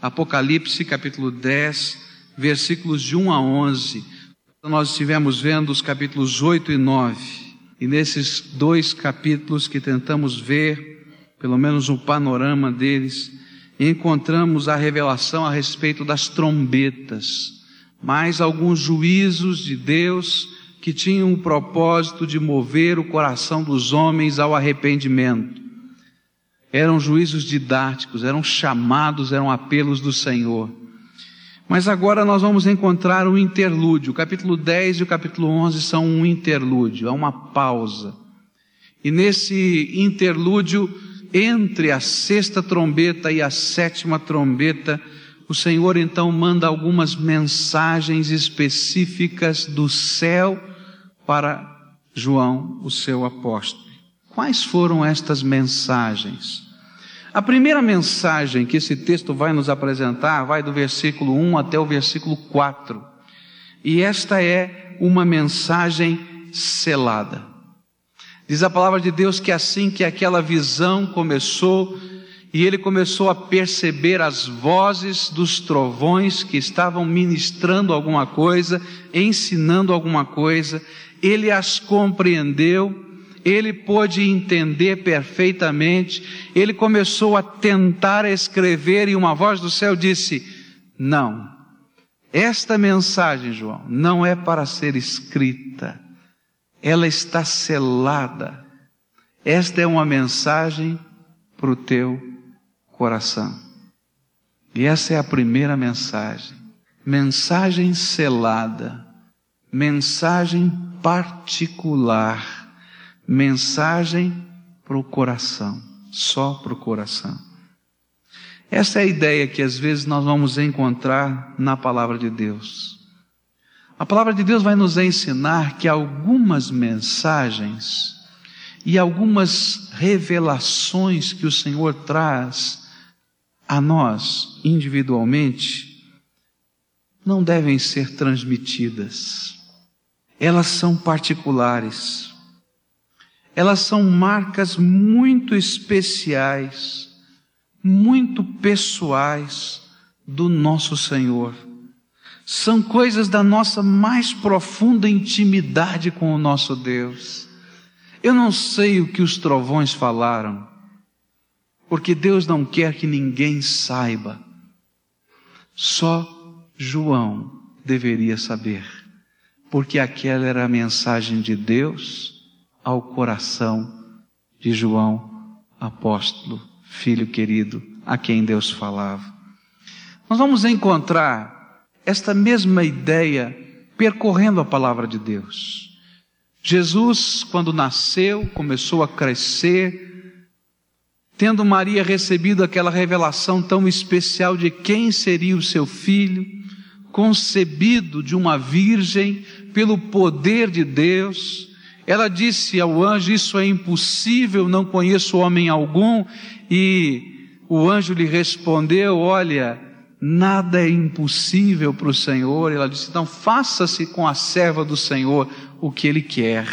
Apocalipse capítulo 10, versículos de 1 a 11. Nós estivemos vendo os capítulos 8 e 9. E nesses dois capítulos que tentamos ver, pelo menos um panorama deles, encontramos a revelação a respeito das trombetas, mais alguns juízos de Deus que tinham o propósito de mover o coração dos homens ao arrependimento. Eram juízos didáticos, eram chamados, eram apelos do Senhor. Mas agora nós vamos encontrar um interlúdio. O capítulo 10 e o capítulo 11 são um interlúdio, é uma pausa. E nesse interlúdio, entre a sexta trombeta e a sétima trombeta, o Senhor então manda algumas mensagens específicas do céu para João, o seu apóstolo. Quais foram estas mensagens? A primeira mensagem que esse texto vai nos apresentar vai do versículo 1 até o versículo 4. E esta é uma mensagem selada. Diz a palavra de Deus que assim que aquela visão começou, e ele começou a perceber as vozes dos trovões que estavam ministrando alguma coisa, ensinando alguma coisa, ele as compreendeu ele pôde entender perfeitamente, ele começou a tentar escrever e uma voz do céu disse: Não, esta mensagem, João, não é para ser escrita, ela está selada. Esta é uma mensagem para o teu coração. E essa é a primeira mensagem. Mensagem selada, mensagem particular mensagem para o coração, só para o coração. Essa é a ideia que às vezes nós vamos encontrar na palavra de Deus. A palavra de Deus vai nos ensinar que algumas mensagens e algumas revelações que o Senhor traz a nós individualmente não devem ser transmitidas. Elas são particulares elas são marcas muito especiais, muito pessoais do nosso Senhor. São coisas da nossa mais profunda intimidade com o nosso Deus. Eu não sei o que os trovões falaram, porque Deus não quer que ninguém saiba. Só João deveria saber, porque aquela era a mensagem de Deus ao coração de João, apóstolo, filho querido, a quem Deus falava. Nós vamos encontrar esta mesma ideia percorrendo a palavra de Deus. Jesus, quando nasceu, começou a crescer, tendo Maria recebido aquela revelação tão especial de quem seria o seu filho, concebido de uma virgem pelo poder de Deus, ela disse ao anjo: Isso é impossível, não conheço homem algum. E o anjo lhe respondeu: Olha, nada é impossível para o Senhor. Ela disse: Então faça-se com a serva do Senhor o que ele quer.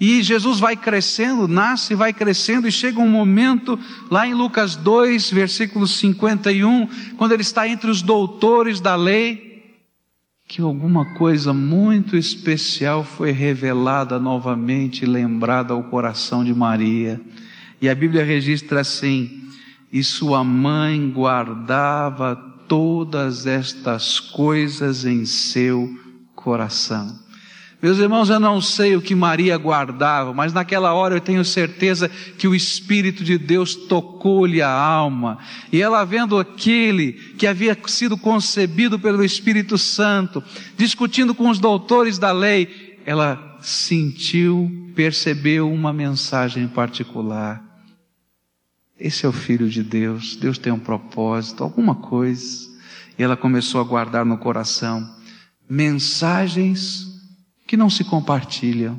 E Jesus vai crescendo, nasce, vai crescendo, e chega um momento, lá em Lucas 2, versículo 51, quando ele está entre os doutores da lei, que alguma coisa muito especial foi revelada novamente, lembrada ao coração de Maria. E a Bíblia registra assim: e sua mãe guardava todas estas coisas em seu coração. Meus irmãos, eu não sei o que Maria guardava, mas naquela hora eu tenho certeza que o Espírito de Deus tocou-lhe a alma. E ela vendo aquele que havia sido concebido pelo Espírito Santo, discutindo com os doutores da lei, ela sentiu, percebeu uma mensagem particular. Esse é o Filho de Deus, Deus tem um propósito, alguma coisa. E ela começou a guardar no coração mensagens que não se compartilham,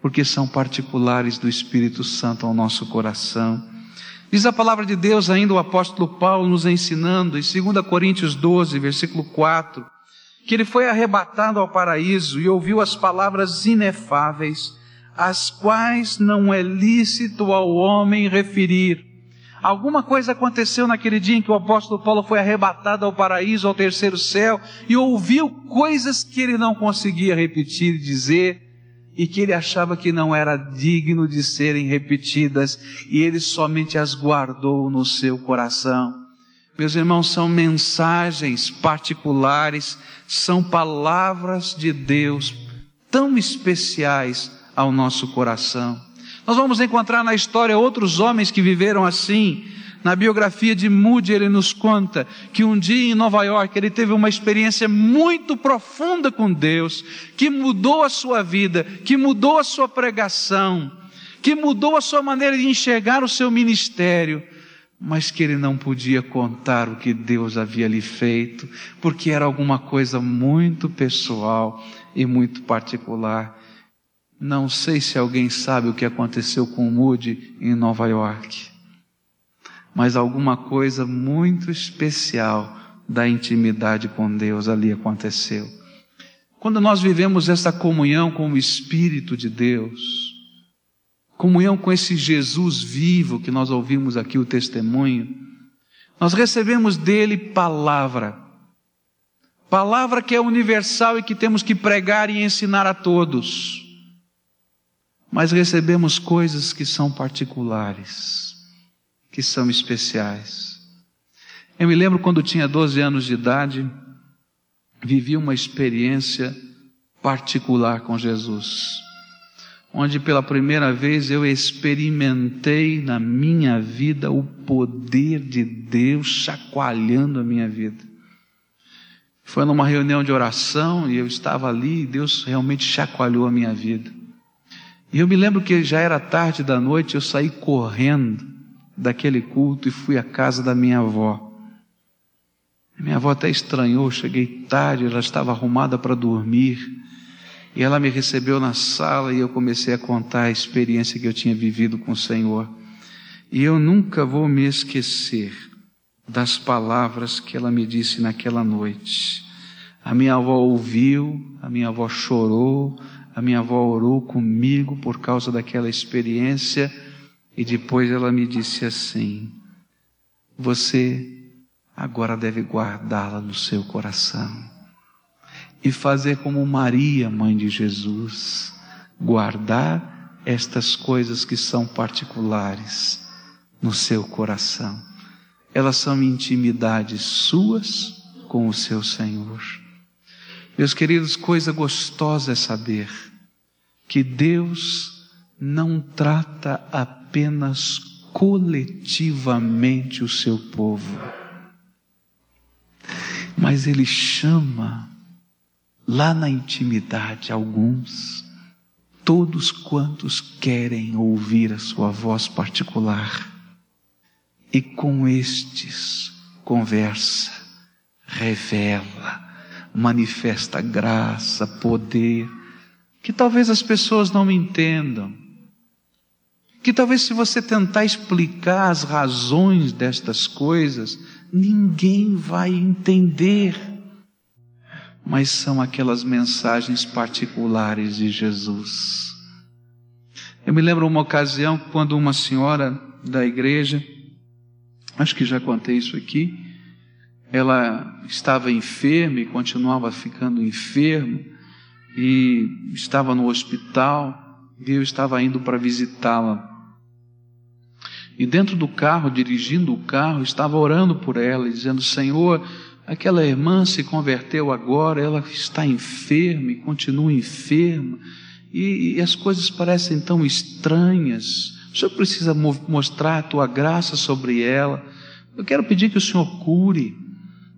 porque são particulares do Espírito Santo ao nosso coração. Diz a palavra de Deus ainda o apóstolo Paulo nos ensinando em 2 Coríntios 12, versículo 4, que ele foi arrebatado ao paraíso e ouviu as palavras inefáveis, as quais não é lícito ao homem referir. Alguma coisa aconteceu naquele dia em que o apóstolo Paulo foi arrebatado ao paraíso, ao terceiro céu, e ouviu coisas que ele não conseguia repetir e dizer, e que ele achava que não era digno de serem repetidas, e ele somente as guardou no seu coração. Meus irmãos, são mensagens particulares, são palavras de Deus tão especiais ao nosso coração. Nós vamos encontrar na história outros homens que viveram assim. Na biografia de Moody, ele nos conta que um dia em Nova York ele teve uma experiência muito profunda com Deus, que mudou a sua vida, que mudou a sua pregação, que mudou a sua maneira de enxergar o seu ministério mas que ele não podia contar o que Deus havia lhe feito, porque era alguma coisa muito pessoal e muito particular. Não sei se alguém sabe o que aconteceu com Moody em Nova York, mas alguma coisa muito especial da intimidade com Deus ali aconteceu. Quando nós vivemos essa comunhão com o Espírito de Deus, comunhão com esse Jesus vivo que nós ouvimos aqui o testemunho, nós recebemos dele palavra. Palavra que é universal e que temos que pregar e ensinar a todos. Mas recebemos coisas que são particulares, que são especiais. Eu me lembro quando tinha 12 anos de idade, vivi uma experiência particular com Jesus onde pela primeira vez eu experimentei na minha vida o poder de Deus chacoalhando a minha vida. Foi numa reunião de oração e eu estava ali e Deus realmente chacoalhou a minha vida. E eu me lembro que já era tarde da noite, eu saí correndo daquele culto e fui à casa da minha avó. Minha avó até estranhou, cheguei tarde, ela estava arrumada para dormir. E ela me recebeu na sala e eu comecei a contar a experiência que eu tinha vivido com o Senhor. E eu nunca vou me esquecer das palavras que ela me disse naquela noite. A minha avó ouviu, a minha avó chorou, a minha avó orou comigo por causa daquela experiência e depois ela me disse assim: Você agora deve guardá-la no seu coração e fazer como Maria, mãe de Jesus, guardar estas coisas que são particulares no seu coração. Elas são intimidades suas com o seu Senhor. Meus queridos, coisa gostosa é saber que Deus não trata apenas coletivamente o seu povo, mas Ele chama lá na intimidade, alguns, todos quantos querem ouvir a sua voz particular, e com estes conversa, revela, manifesta graça, poder, que talvez as pessoas não entendam, que talvez se você tentar explicar as razões destas coisas, ninguém vai entender mas são aquelas mensagens particulares de Jesus. Eu me lembro uma ocasião quando uma senhora da igreja, acho que já contei isso aqui, ela estava enferma e continuava ficando enferma e estava no hospital e eu estava indo para visitá-la. E dentro do carro, dirigindo o carro, estava orando por ela dizendo: Senhor, Aquela irmã se converteu agora, ela está enferma e continua enferma, e, e as coisas parecem tão estranhas. O Senhor precisa mostrar a tua graça sobre ela. Eu quero pedir que o Senhor cure.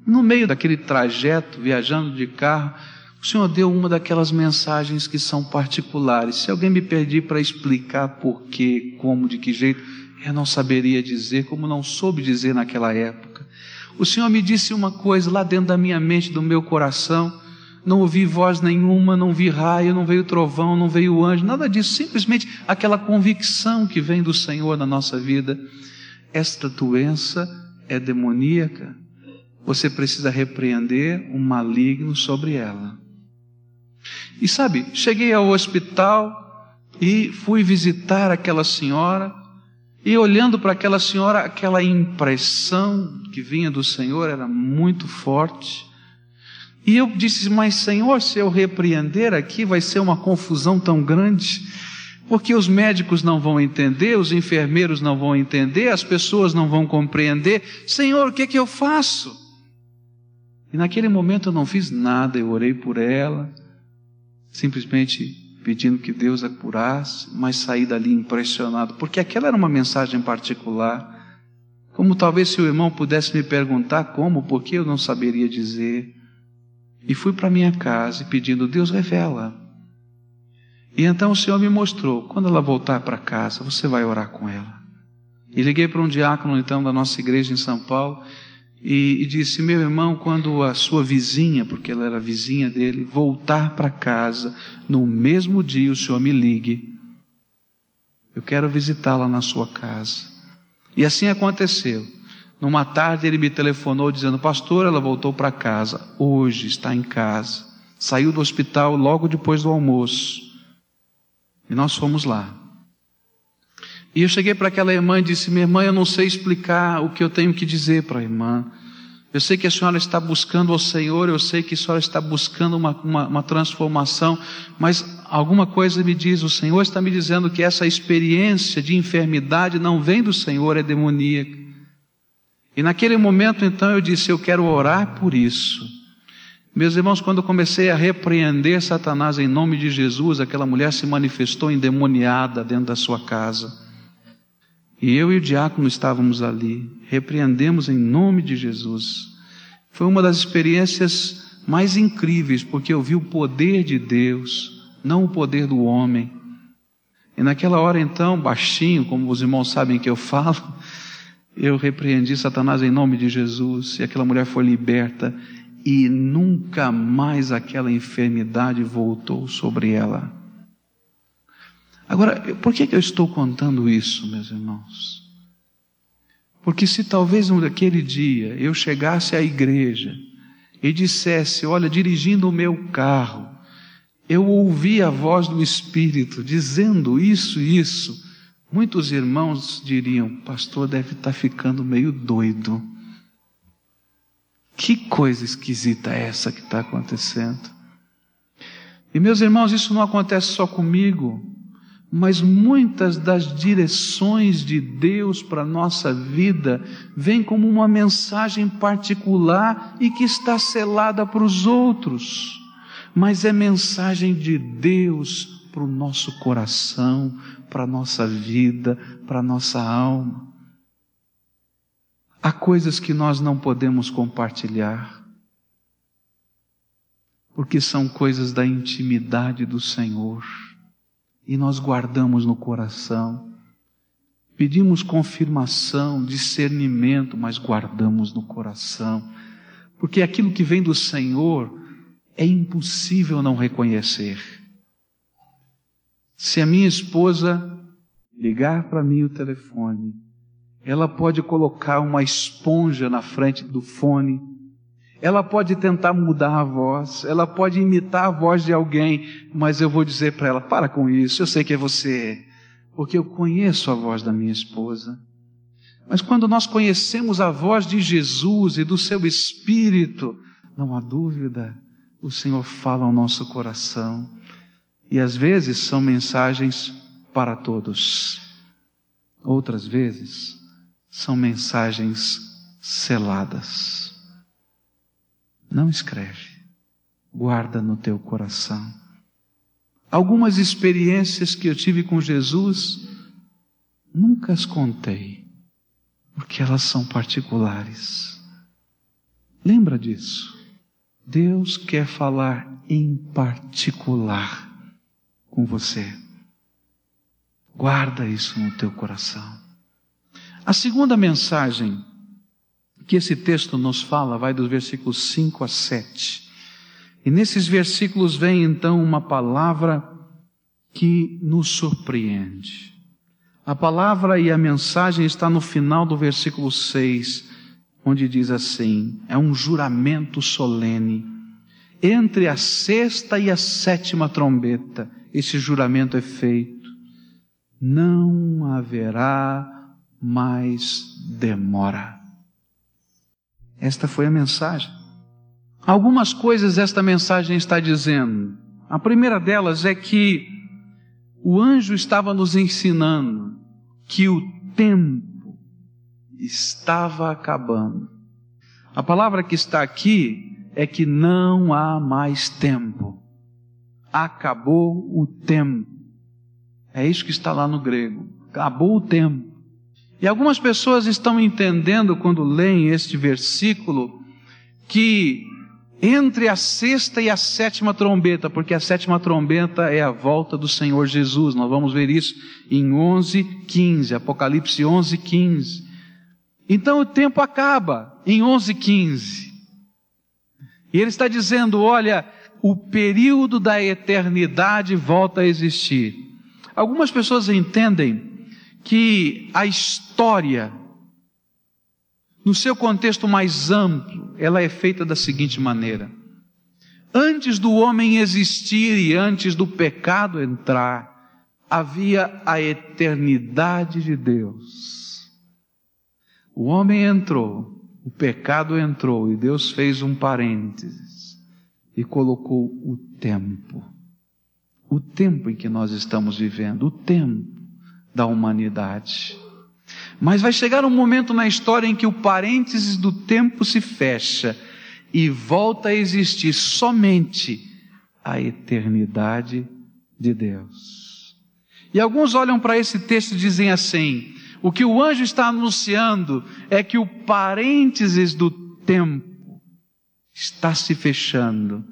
No meio daquele trajeto, viajando de carro, o Senhor deu uma daquelas mensagens que são particulares. Se alguém me pedir para explicar por quê, como, de que jeito, eu não saberia dizer, como não soube dizer naquela época. O Senhor me disse uma coisa lá dentro da minha mente, do meu coração. Não ouvi voz nenhuma, não vi raio, não veio trovão, não veio anjo, nada disso. Simplesmente aquela convicção que vem do Senhor na nossa vida. Esta doença é demoníaca. Você precisa repreender o maligno sobre ela. E sabe, cheguei ao hospital e fui visitar aquela senhora E olhando para aquela senhora, aquela impressão que vinha do Senhor era muito forte. E eu disse: Mas, Senhor, se eu repreender aqui, vai ser uma confusão tão grande, porque os médicos não vão entender, os enfermeiros não vão entender, as pessoas não vão compreender. Senhor, o que é que eu faço? E naquele momento eu não fiz nada, eu orei por ela, simplesmente pedindo que Deus a curasse, mas saí dali impressionado, porque aquela era uma mensagem particular. Como talvez se o irmão pudesse me perguntar como, porque eu não saberia dizer. E fui para minha casa pedindo, Deus revela. E então o Senhor me mostrou, quando ela voltar para casa, você vai orar com ela. E liguei para um diácono então da nossa igreja em São Paulo e, e disse: Meu irmão, quando a sua vizinha, porque ela era vizinha dele, voltar para casa, no mesmo dia o senhor me ligue. Eu quero visitá-la na sua casa. E assim aconteceu. Numa tarde ele me telefonou dizendo: Pastor, ela voltou para casa. Hoje está em casa. Saiu do hospital logo depois do almoço. E nós fomos lá. E eu cheguei para aquela irmã e disse: Minha irmã, eu não sei explicar o que eu tenho que dizer para a irmã. Eu sei que a senhora está buscando ao Senhor, eu sei que a senhora está buscando uma, uma, uma, transformação, mas alguma coisa me diz: o Senhor está me dizendo que essa experiência de enfermidade não vem do Senhor, é demoníaca. E naquele momento, então, eu disse: eu quero orar por isso. Meus irmãos, quando eu comecei a repreender Satanás em nome de Jesus, aquela mulher se manifestou endemoniada dentro da sua casa. E eu e o diácono estávamos ali, repreendemos em nome de Jesus. Foi uma das experiências mais incríveis, porque eu vi o poder de Deus, não o poder do homem. E naquela hora então, baixinho, como os irmãos sabem que eu falo, eu repreendi Satanás em nome de Jesus, e aquela mulher foi liberta, e nunca mais aquela enfermidade voltou sobre ela. Agora, por que, eu estou contando isso, meus irmãos? Porque se talvez naquele dia eu chegasse à igreja e dissesse, olha, dirigindo o meu carro, eu ouvi a voz do Espírito dizendo isso e isso, muitos irmãos diriam, pastor deve estar ficando meio doido. Que coisa esquisita é essa que está acontecendo? E meus irmãos, isso não acontece só comigo mas muitas das direções de Deus para a nossa vida vêm como uma mensagem particular e que está selada para os outros, mas é mensagem de Deus para o nosso coração, para a nossa vida, para a nossa alma. Há coisas que nós não podemos compartilhar, porque são coisas da intimidade do Senhor e nós guardamos no coração. Pedimos confirmação, discernimento, mas guardamos no coração. Porque aquilo que vem do Senhor é impossível não reconhecer. Se a minha esposa ligar para mim o telefone, ela pode colocar uma esponja na frente do fone ela pode tentar mudar a voz, ela pode imitar a voz de alguém, mas eu vou dizer para ela: para com isso, eu sei que é você, porque eu conheço a voz da minha esposa. Mas quando nós conhecemos a voz de Jesus e do seu Espírito, não há dúvida, o Senhor fala ao nosso coração. E às vezes são mensagens para todos, outras vezes são mensagens seladas. Não escreve, guarda no teu coração. Algumas experiências que eu tive com Jesus, nunca as contei, porque elas são particulares. Lembra disso. Deus quer falar em particular com você. Guarda isso no teu coração. A segunda mensagem que esse texto nos fala vai dos versículos 5 a 7. E nesses versículos vem então uma palavra que nos surpreende. A palavra e a mensagem está no final do versículo 6, onde diz assim: é um juramento solene. Entre a sexta e a sétima trombeta, esse juramento é feito. Não haverá mais demora. Esta foi a mensagem. Algumas coisas esta mensagem está dizendo. A primeira delas é que o anjo estava nos ensinando que o tempo estava acabando. A palavra que está aqui é que não há mais tempo. Acabou o tempo. É isso que está lá no grego. Acabou o tempo. E algumas pessoas estão entendendo quando leem este versículo que entre a sexta e a sétima trombeta, porque a sétima trombeta é a volta do Senhor Jesus. Nós vamos ver isso em 11, 15, Apocalipse 11, 15. Então o tempo acaba em 11, 15. E ele está dizendo: olha, o período da eternidade volta a existir. Algumas pessoas entendem que a história no seu contexto mais amplo, ela é feita da seguinte maneira: antes do homem existir e antes do pecado entrar, havia a eternidade de Deus. O homem entrou, o pecado entrou e Deus fez um parênteses e colocou o tempo. O tempo em que nós estamos vivendo, o tempo da humanidade. Mas vai chegar um momento na história em que o parênteses do tempo se fecha e volta a existir somente a eternidade de Deus. E alguns olham para esse texto e dizem assim: o que o anjo está anunciando é que o parênteses do tempo está se fechando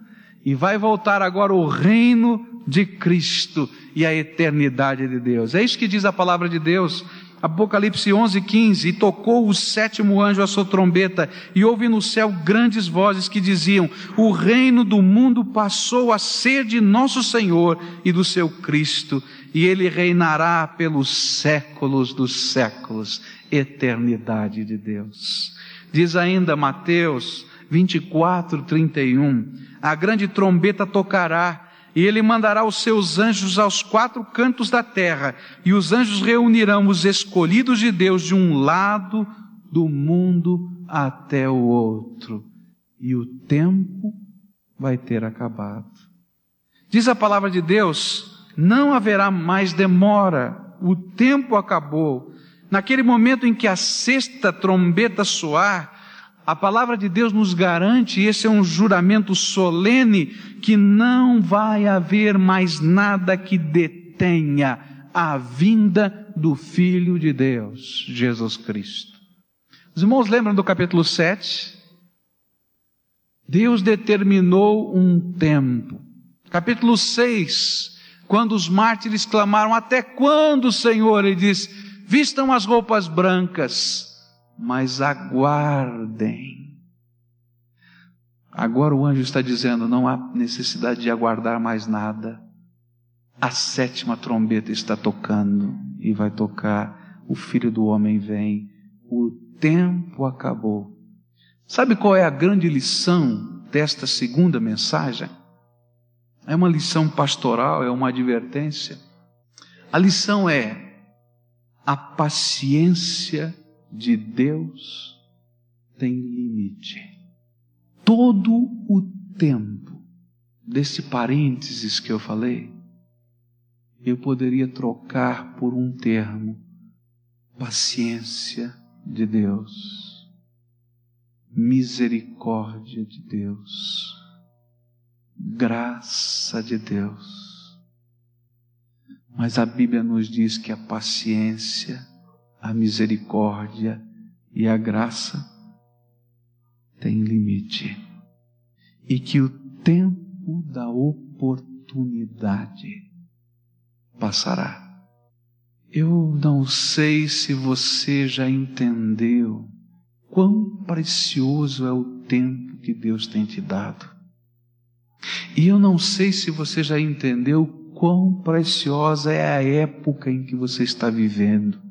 e vai voltar agora o reino de Cristo e a eternidade de Deus. É isso que diz a palavra de Deus Apocalipse 11, 15, e tocou o sétimo anjo a sua trombeta, e houve no céu grandes vozes que diziam: O reino do mundo passou a ser de nosso Senhor e do seu Cristo, e ele reinará pelos séculos dos séculos, eternidade de Deus. Diz ainda Mateus 24, 31, a grande trombeta tocará, e ele mandará os seus anjos aos quatro cantos da terra, e os anjos reunirão os escolhidos de Deus de um lado do mundo até o outro, e o tempo vai ter acabado. Diz a palavra de Deus: não haverá mais demora, o tempo acabou. Naquele momento em que a sexta trombeta soar, a palavra de Deus nos garante, esse é um juramento solene, que não vai haver mais nada que detenha a vinda do Filho de Deus, Jesus Cristo. Os irmãos lembram do capítulo 7? Deus determinou um tempo. Capítulo 6, quando os mártires clamaram, até quando, Senhor? Ele diz, vistam as roupas brancas mas aguardem. Agora o anjo está dizendo: não há necessidade de aguardar mais nada. A sétima trombeta está tocando e vai tocar. O filho do homem vem. O tempo acabou. Sabe qual é a grande lição desta segunda mensagem? É uma lição pastoral, é uma advertência. A lição é a paciência de Deus tem limite. Todo o tempo desse parênteses que eu falei, eu poderia trocar por um termo: paciência de Deus, misericórdia de Deus, graça de Deus. Mas a Bíblia nos diz que a paciência a misericórdia e a graça têm limite e que o tempo da oportunidade passará. Eu não sei se você já entendeu quão precioso é o tempo que Deus tem te dado. E eu não sei se você já entendeu quão preciosa é a época em que você está vivendo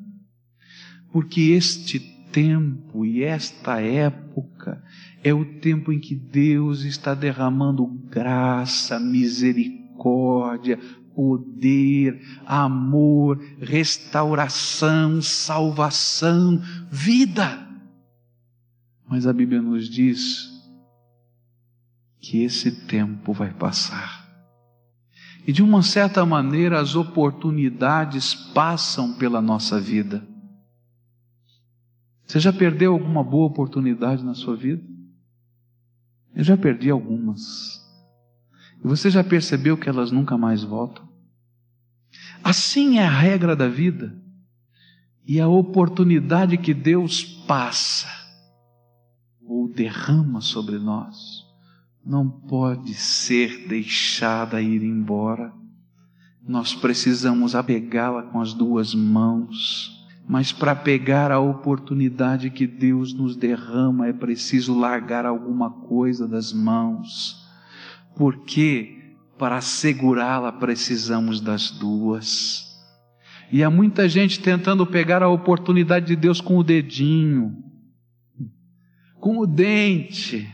porque este tempo e esta época é o tempo em que Deus está derramando graça, misericórdia, poder, amor, restauração, salvação, vida. Mas a Bíblia nos diz que esse tempo vai passar. E de uma certa maneira as oportunidades passam pela nossa vida. Você já perdeu alguma boa oportunidade na sua vida? Eu já perdi algumas. E você já percebeu que elas nunca mais voltam? Assim é a regra da vida. E a oportunidade que Deus passa ou derrama sobre nós não pode ser deixada ir embora. Nós precisamos apegá-la com as duas mãos. Mas para pegar a oportunidade que Deus nos derrama é preciso largar alguma coisa das mãos. Porque para segurá-la precisamos das duas. E há muita gente tentando pegar a oportunidade de Deus com o dedinho, com o dente,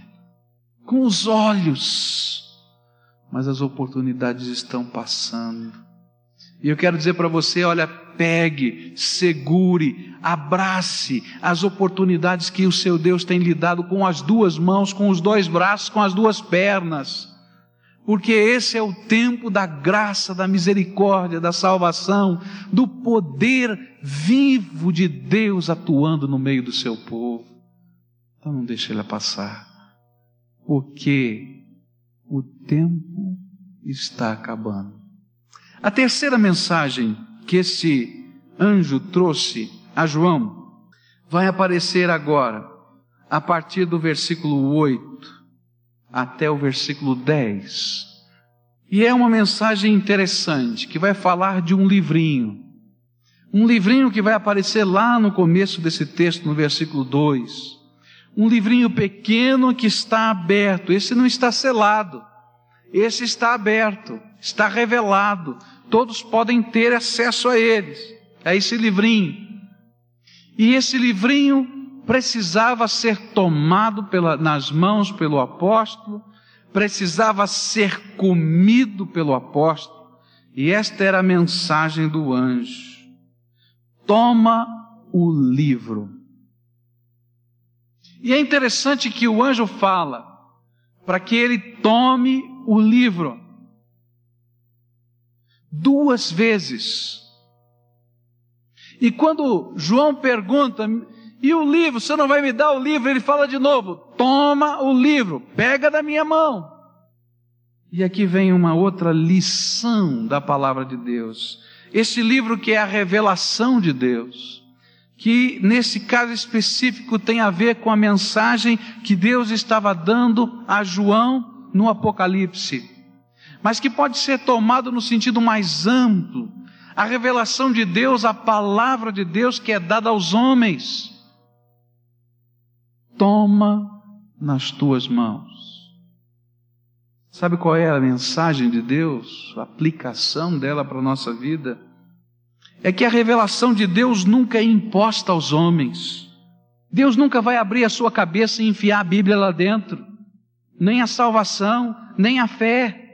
com os olhos, mas as oportunidades estão passando. E eu quero dizer para você: olha, pegue, segure, abrace as oportunidades que o seu Deus tem lhe dado com as duas mãos, com os dois braços, com as duas pernas. Porque esse é o tempo da graça, da misericórdia, da salvação, do poder vivo de Deus atuando no meio do seu povo. Então não deixe ele passar porque o tempo está acabando. A terceira mensagem que esse anjo trouxe a João vai aparecer agora, a partir do versículo 8 até o versículo 10. E é uma mensagem interessante que vai falar de um livrinho. Um livrinho que vai aparecer lá no começo desse texto, no versículo 2 um livrinho pequeno que está aberto. Esse não está selado. Esse está aberto, está revelado. Todos podem ter acesso a eles, a esse livrinho. E esse livrinho precisava ser tomado pela, nas mãos pelo apóstolo, precisava ser comido pelo apóstolo. E esta era a mensagem do anjo: toma o livro e é interessante que o anjo fala para que ele tome o livro duas vezes. E quando João pergunta, e o livro, você não vai me dar o livro? Ele fala de novo: toma o livro, pega da minha mão. E aqui vem uma outra lição da palavra de Deus. Esse livro que é a revelação de Deus que nesse caso específico tem a ver com a mensagem que Deus estava dando a João no Apocalipse, mas que pode ser tomado no sentido mais amplo, a revelação de Deus, a palavra de Deus que é dada aos homens. Toma nas tuas mãos. Sabe qual é a mensagem de Deus, a aplicação dela para a nossa vida? é que a revelação de Deus nunca é imposta aos homens. Deus nunca vai abrir a sua cabeça e enfiar a Bíblia lá dentro, nem a salvação, nem a fé.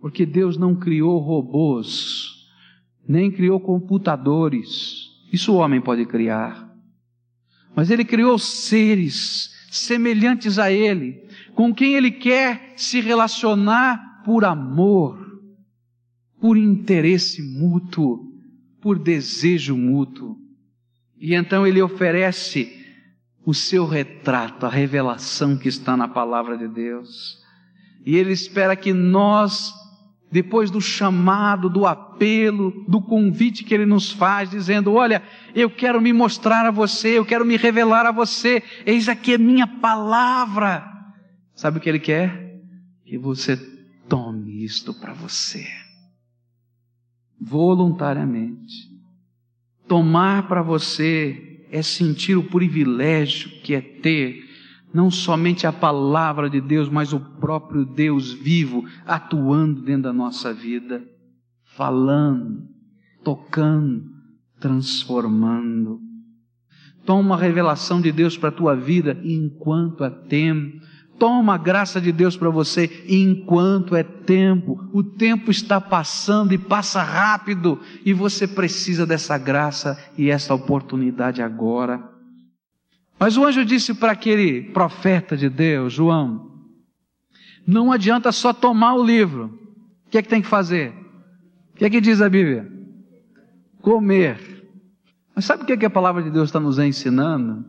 Porque Deus não criou robôs, nem criou computadores. Isso o homem pode criar. Mas Ele criou seres semelhantes a Ele, com quem Ele quer se relacionar por amor por interesse mútuo, por desejo mútuo. E então ele oferece o seu retrato, a revelação que está na palavra de Deus. E ele espera que nós, depois do chamado, do apelo, do convite que ele nos faz, dizendo: Olha, eu quero me mostrar a você, eu quero me revelar a você, eis aqui a minha palavra. Sabe o que ele quer? Que você tome isto para você voluntariamente. Tomar para você é sentir o privilégio que é ter não somente a palavra de Deus, mas o próprio Deus vivo atuando dentro da nossa vida, falando, tocando, transformando. Toma a revelação de Deus para a tua vida enquanto a tem. Toma a graça de Deus para você enquanto é tempo. O tempo está passando e passa rápido e você precisa dessa graça e essa oportunidade agora. Mas o anjo disse para aquele profeta de Deus, João: não adianta só tomar o livro. O que é que tem que fazer? O que é que diz a Bíblia? Comer. Mas sabe o que, é que a palavra de Deus está nos ensinando?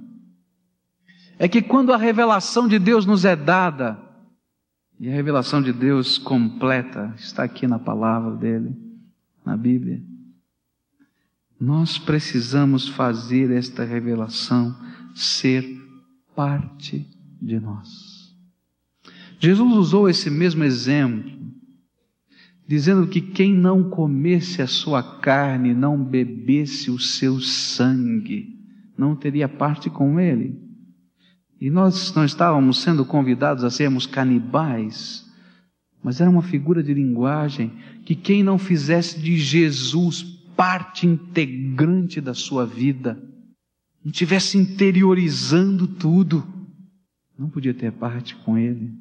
É que quando a revelação de Deus nos é dada, e a revelação de Deus completa está aqui na palavra dele, na Bíblia, nós precisamos fazer esta revelação ser parte de nós. Jesus usou esse mesmo exemplo dizendo que quem não comesse a sua carne, não bebesse o seu sangue, não teria parte com ele. E nós não estávamos sendo convidados a sermos canibais, mas era uma figura de linguagem que quem não fizesse de Jesus parte integrante da sua vida, não tivesse interiorizando tudo, não podia ter parte com ele.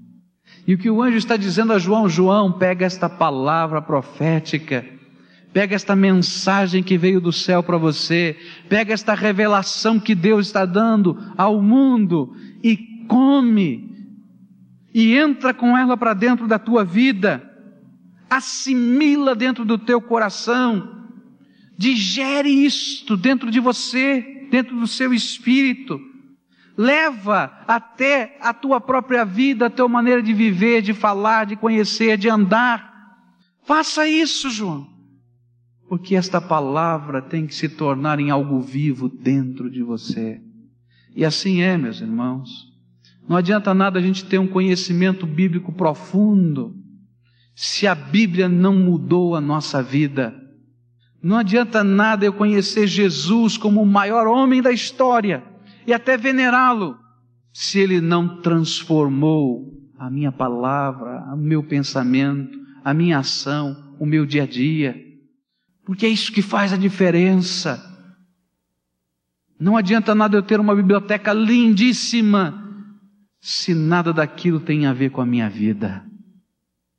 E o que o anjo está dizendo a João: João, pega esta palavra profética, pega esta mensagem que veio do céu para você, pega esta revelação que Deus está dando ao mundo e come, e entra com ela para dentro da tua vida, assimila dentro do teu coração, digere isto dentro de você, dentro do seu espírito leva até a tua própria vida, a tua maneira de viver, de falar, de conhecer, de andar. Faça isso, João. Porque esta palavra tem que se tornar em algo vivo dentro de você. E assim é, meus irmãos. Não adianta nada a gente ter um conhecimento bíblico profundo se a Bíblia não mudou a nossa vida. Não adianta nada eu conhecer Jesus como o maior homem da história e até venerá-lo, se ele não transformou a minha palavra, o meu pensamento, a minha ação, o meu dia a dia. Porque é isso que faz a diferença. Não adianta nada eu ter uma biblioteca lindíssima se nada daquilo tem a ver com a minha vida.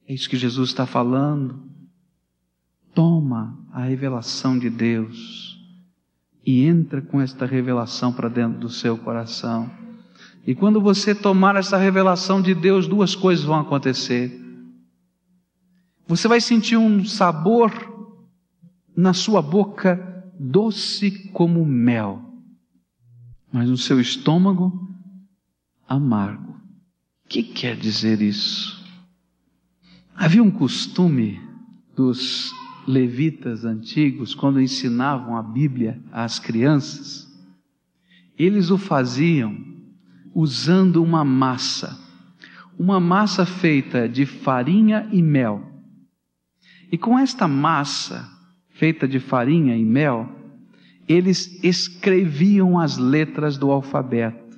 É isso que Jesus está falando. Toma a revelação de Deus e entra com esta revelação para dentro do seu coração. E quando você tomar essa revelação de Deus, duas coisas vão acontecer. Você vai sentir um sabor na sua boca doce como mel, mas no seu estômago amargo. O que quer dizer isso? Havia um costume dos levitas antigos, quando ensinavam a Bíblia às crianças, eles o faziam usando uma massa, uma massa feita de farinha e mel. E com esta massa, feita de farinha e mel, eles escreviam as letras do alfabeto.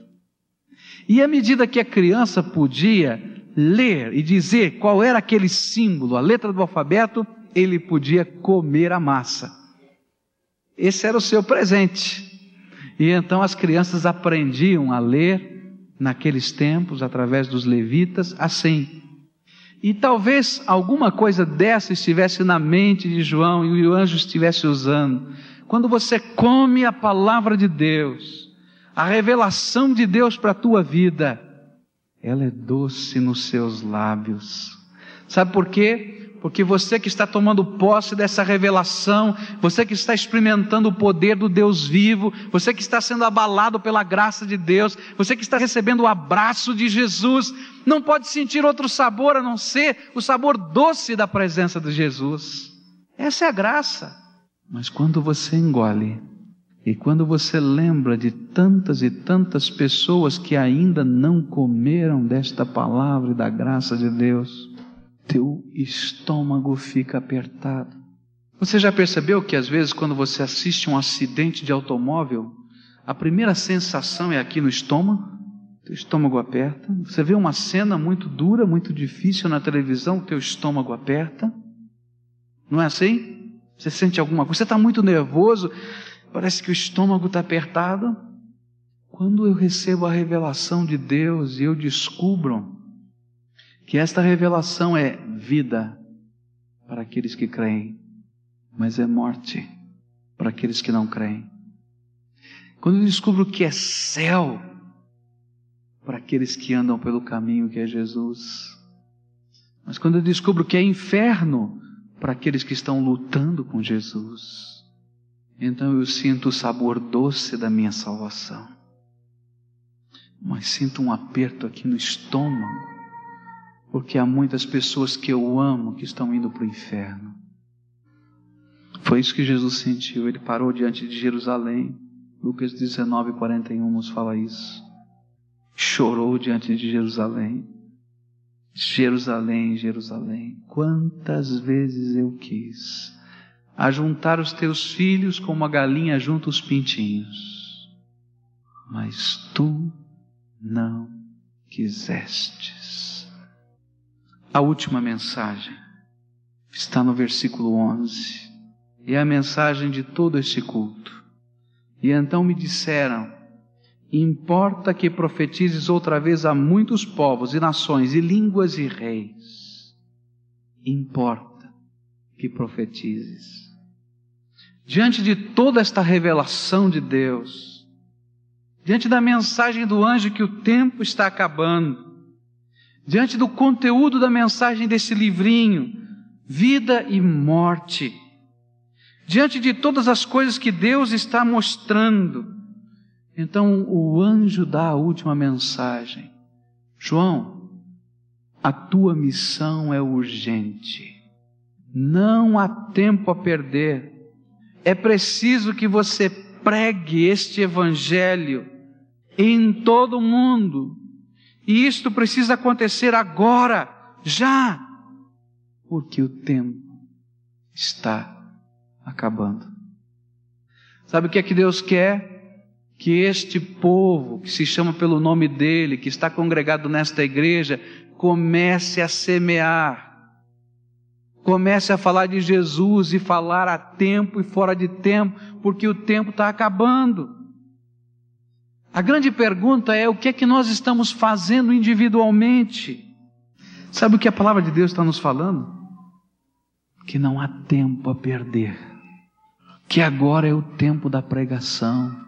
E à medida que a criança podia ler e dizer qual era aquele símbolo, a letra do alfabeto, ele podia comer a massa. Esse era o seu presente. E então as crianças aprendiam a ler naqueles tempos, através dos levitas, assim. E talvez alguma coisa dessa estivesse na mente de João e o anjo estivesse usando. Quando você come a palavra de Deus, a revelação de Deus para a tua vida, ela é doce nos seus lábios. Sabe por quê? Porque você que está tomando posse dessa revelação, você que está experimentando o poder do Deus vivo, você que está sendo abalado pela graça de Deus, você que está recebendo o abraço de Jesus, não pode sentir outro sabor a não ser o sabor doce da presença de Jesus. Essa é a graça. Mas quando você engole, e quando você lembra de tantas e tantas pessoas que ainda não comeram desta palavra e da graça de Deus, teu estômago fica apertado. Você já percebeu que às vezes quando você assiste um acidente de automóvel, a primeira sensação é aqui no estômago? Teu estômago aperta. Você vê uma cena muito dura, muito difícil na televisão, teu estômago aperta. Não é assim? Você sente alguma coisa? Você está muito nervoso, parece que o estômago está apertado. Quando eu recebo a revelação de Deus e eu descubro que esta revelação é vida para aqueles que creem, mas é morte para aqueles que não creem. Quando eu descubro que é céu para aqueles que andam pelo caminho que é Jesus, mas quando eu descubro que é inferno para aqueles que estão lutando com Jesus, então eu sinto o sabor doce da minha salvação. Mas sinto um aperto aqui no estômago, porque há muitas pessoas que eu amo que estão indo para o inferno. Foi isso que Jesus sentiu. Ele parou diante de Jerusalém. Lucas 19, 41 nos fala isso. Chorou diante de Jerusalém. Jerusalém, Jerusalém, quantas vezes eu quis ajuntar os teus filhos como a galinha junta os pintinhos, mas tu não quisestes. A última mensagem está no versículo 11, e é a mensagem de todo este culto. E então me disseram: Importa que profetizes outra vez a muitos povos e nações e línguas e reis. Importa que profetizes. Diante de toda esta revelação de Deus, diante da mensagem do anjo que o tempo está acabando, diante do conteúdo da mensagem desse livrinho, vida e morte, diante de todas as coisas que Deus está mostrando, então o anjo dá a última mensagem: João, a tua missão é urgente. Não há tempo a perder. É preciso que você pregue este evangelho em todo o mundo. E isto precisa acontecer agora, já, porque o tempo está acabando. Sabe o que é que Deus quer? que este povo, que se chama pelo nome dele, que está congregado nesta igreja, comece a semear, comece a falar de Jesus e falar a tempo e fora de tempo, porque o tempo está acabando. A grande pergunta é o que é que nós estamos fazendo individualmente? Sabe o que a palavra de Deus está nos falando? Que não há tempo a perder, que agora é o tempo da pregação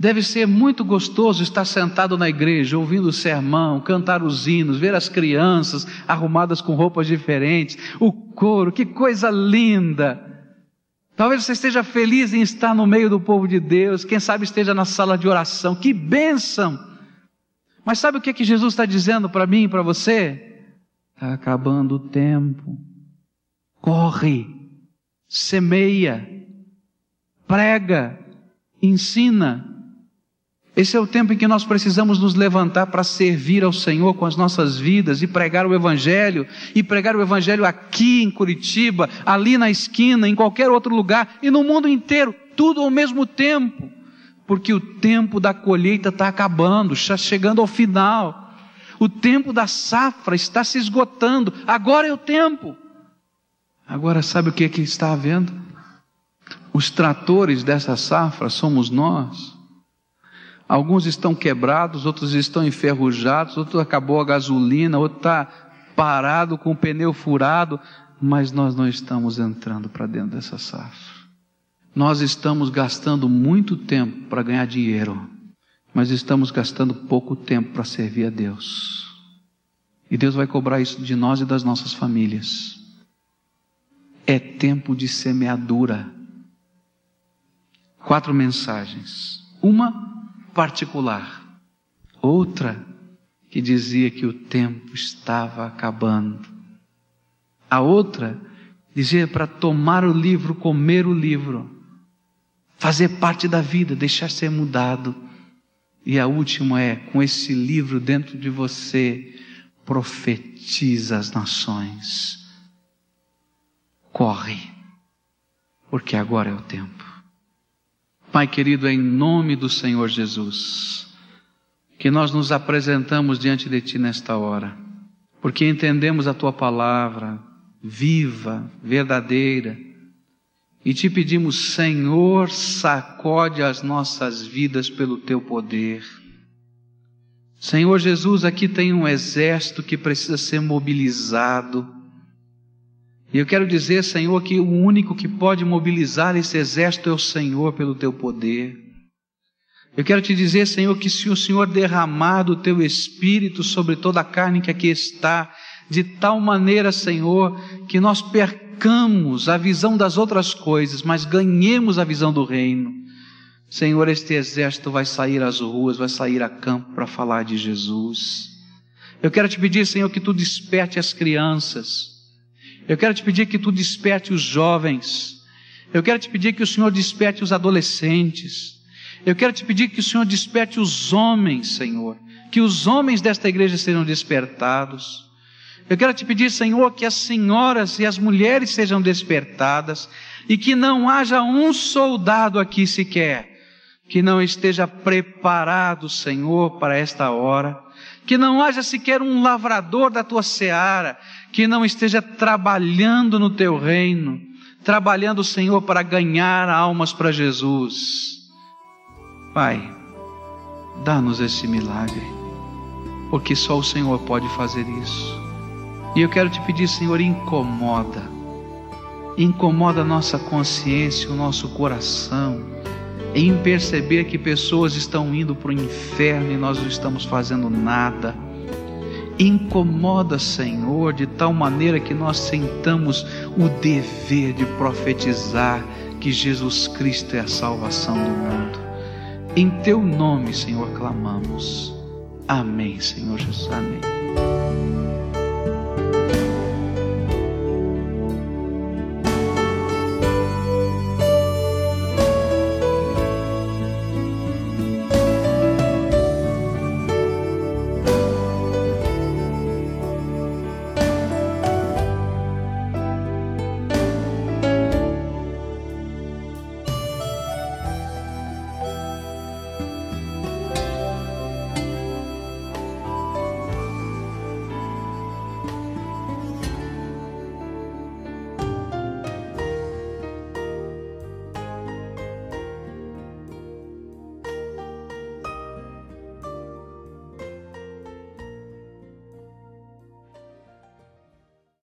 Deve ser muito gostoso estar sentado na igreja, ouvindo o sermão, cantar os hinos, ver as crianças arrumadas com roupas diferentes, o coro, que coisa linda! Talvez você esteja feliz em estar no meio do povo de Deus, quem sabe esteja na sala de oração, que bênção! Mas sabe o que, é que Jesus está dizendo para mim e para você? Está acabando o tempo. Corre, semeia, prega, ensina, esse é o tempo em que nós precisamos nos levantar para servir ao Senhor com as nossas vidas e pregar o Evangelho, e pregar o Evangelho aqui em Curitiba, ali na esquina, em qualquer outro lugar e no mundo inteiro, tudo ao mesmo tempo, porque o tempo da colheita está acabando, está chegando ao final, o tempo da safra está se esgotando, agora é o tempo. Agora, sabe o que, é que está havendo? Os tratores dessa safra somos nós. Alguns estão quebrados, outros estão enferrujados, outro acabou a gasolina, outro está parado com o pneu furado, mas nós não estamos entrando para dentro dessa safra. Nós estamos gastando muito tempo para ganhar dinheiro, mas estamos gastando pouco tempo para servir a Deus. E Deus vai cobrar isso de nós e das nossas famílias. É tempo de semeadura. Quatro mensagens. Uma particular, outra que dizia que o tempo estava acabando, a outra dizia para tomar o livro, comer o livro, fazer parte da vida, deixar ser mudado. E a última é: com esse livro dentro de você, profetiza as nações. Corre, porque agora é o tempo. Pai querido, em nome do Senhor Jesus, que nós nos apresentamos diante de Ti nesta hora, porque entendemos a Tua palavra viva, verdadeira, e te pedimos, Senhor, sacode as nossas vidas pelo Teu poder. Senhor Jesus, aqui tem um exército que precisa ser mobilizado. E eu quero dizer, Senhor, que o único que pode mobilizar esse exército é o Senhor pelo teu poder. Eu quero te dizer, Senhor, que se o Senhor derramar do teu espírito sobre toda a carne que aqui está, de tal maneira, Senhor, que nós percamos a visão das outras coisas, mas ganhemos a visão do reino. Senhor, este exército vai sair às ruas, vai sair a campo para falar de Jesus. Eu quero te pedir, Senhor, que tu desperte as crianças. Eu quero te pedir que tu desperte os jovens. Eu quero te pedir que o Senhor desperte os adolescentes. Eu quero te pedir que o Senhor desperte os homens, Senhor. Que os homens desta igreja sejam despertados. Eu quero te pedir, Senhor, que as senhoras e as mulheres sejam despertadas e que não haja um soldado aqui sequer que não esteja preparado, Senhor, para esta hora, que não haja sequer um lavrador da tua seara, que não esteja trabalhando no teu reino, trabalhando, Senhor, para ganhar almas para Jesus. Pai, dá-nos esse milagre, porque só o Senhor pode fazer isso. E eu quero te pedir, Senhor, incomoda, incomoda a nossa consciência, o nosso coração em perceber que pessoas estão indo para o inferno e nós não estamos fazendo nada. Incomoda, Senhor, de tal maneira que nós sentamos o dever de profetizar que Jesus Cristo é a salvação do mundo. Em teu nome, Senhor, clamamos. Amém, Senhor Jesus. Amém.